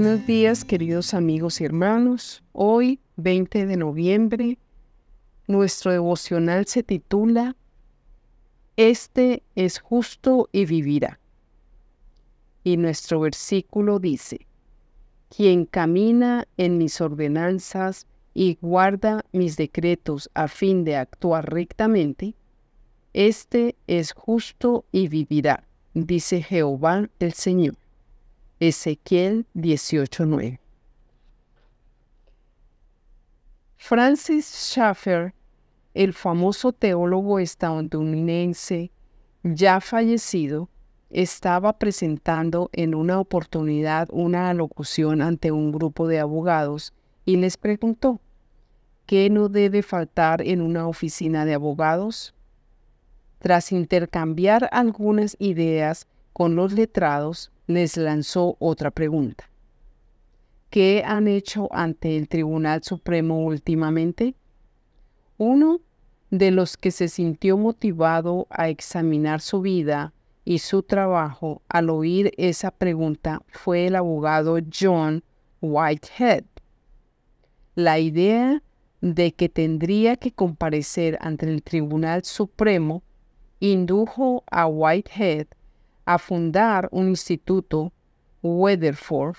buenos días queridos amigos y hermanos. Hoy, 20 de noviembre, nuestro devocional se titula Este es justo y vivirá. Y nuestro versículo dice, Quien camina en mis ordenanzas y guarda mis decretos a fin de actuar rectamente, este es justo y vivirá, dice Jehová el Señor. Ezequiel 18:9. Francis Schaeffer, el famoso teólogo estadounidense ya fallecido, estaba presentando en una oportunidad una alocución ante un grupo de abogados y les preguntó, ¿qué no debe faltar en una oficina de abogados? Tras intercambiar algunas ideas con los letrados, les lanzó otra pregunta. ¿Qué han hecho ante el Tribunal Supremo últimamente? Uno de los que se sintió motivado a examinar su vida y su trabajo al oír esa pregunta fue el abogado John Whitehead. La idea de que tendría que comparecer ante el Tribunal Supremo indujo a Whitehead a fundar un instituto, Weatherford,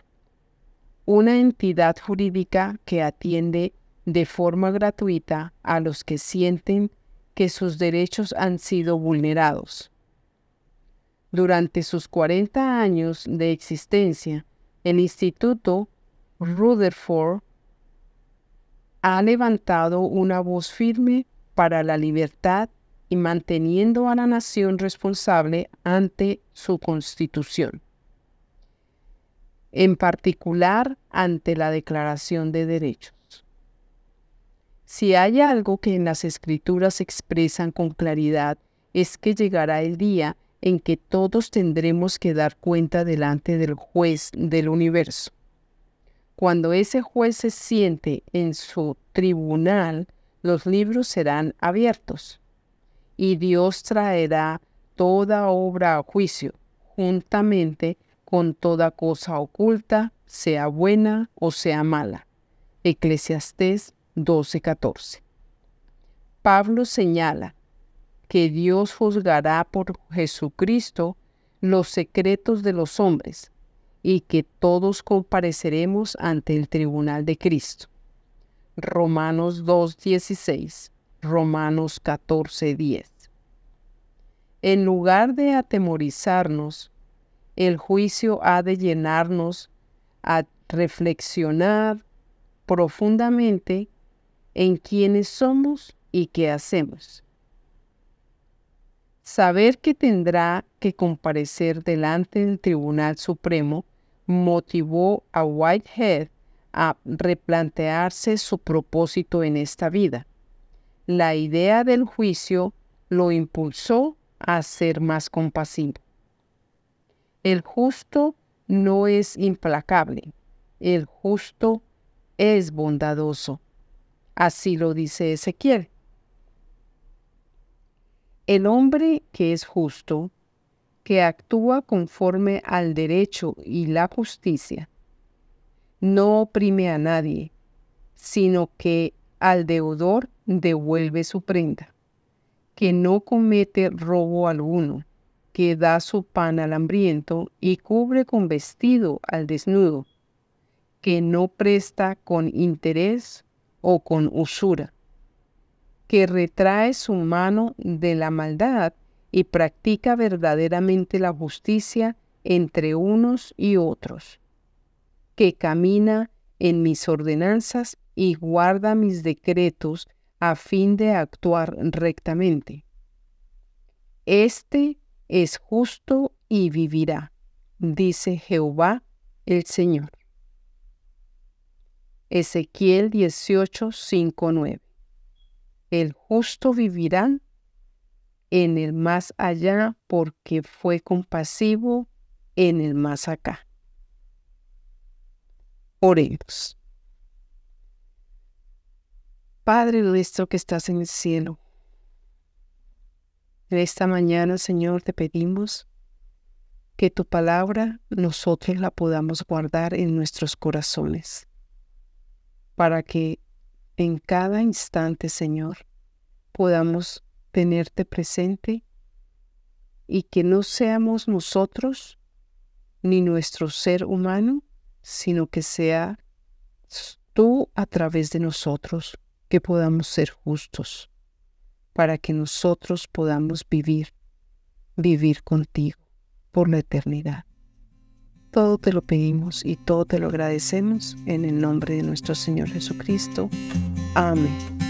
una entidad jurídica que atiende de forma gratuita a los que sienten que sus derechos han sido vulnerados. Durante sus 40 años de existencia, el Instituto Rutherford ha levantado una voz firme para la libertad y manteniendo a la nación responsable ante su constitución, en particular ante la Declaración de Derechos. Si hay algo que en las escrituras expresan con claridad, es que llegará el día en que todos tendremos que dar cuenta delante del juez del universo. Cuando ese juez se siente en su tribunal, los libros serán abiertos y Dios traerá toda obra a juicio, juntamente con toda cosa oculta, sea buena o sea mala. Eclesiastés 12:14. Pablo señala que Dios juzgará por Jesucristo los secretos de los hombres y que todos compareceremos ante el tribunal de Cristo. Romanos 2:16, Romanos 14:10. En lugar de atemorizarnos, el juicio ha de llenarnos a reflexionar profundamente en quiénes somos y qué hacemos. Saber que tendrá que comparecer delante del Tribunal Supremo motivó a Whitehead a replantearse su propósito en esta vida. La idea del juicio lo impulsó a ser más compasivo. El justo no es implacable, el justo es bondadoso. Así lo dice Ezequiel. El hombre que es justo, que actúa conforme al derecho y la justicia, no oprime a nadie, sino que al deudor devuelve su prenda que no comete robo alguno, que da su pan al hambriento y cubre con vestido al desnudo, que no presta con interés o con usura, que retrae su mano de la maldad y practica verdaderamente la justicia entre unos y otros, que camina en mis ordenanzas y guarda mis decretos a fin de actuar rectamente. Este es justo y vivirá, dice Jehová el Señor. Ezequiel 18, 5, 9. El justo vivirá en el más allá porque fue compasivo en el más acá. Oremos. Padre nuestro que estás en el cielo, en esta mañana, Señor, te pedimos que tu palabra nosotros la podamos guardar en nuestros corazones, para que en cada instante, Señor, podamos tenerte presente y que no seamos nosotros ni nuestro ser humano, sino que sea tú a través de nosotros que podamos ser justos, para que nosotros podamos vivir, vivir contigo por la eternidad. Todo te lo pedimos y todo te lo agradecemos en el nombre de nuestro Señor Jesucristo. Amén.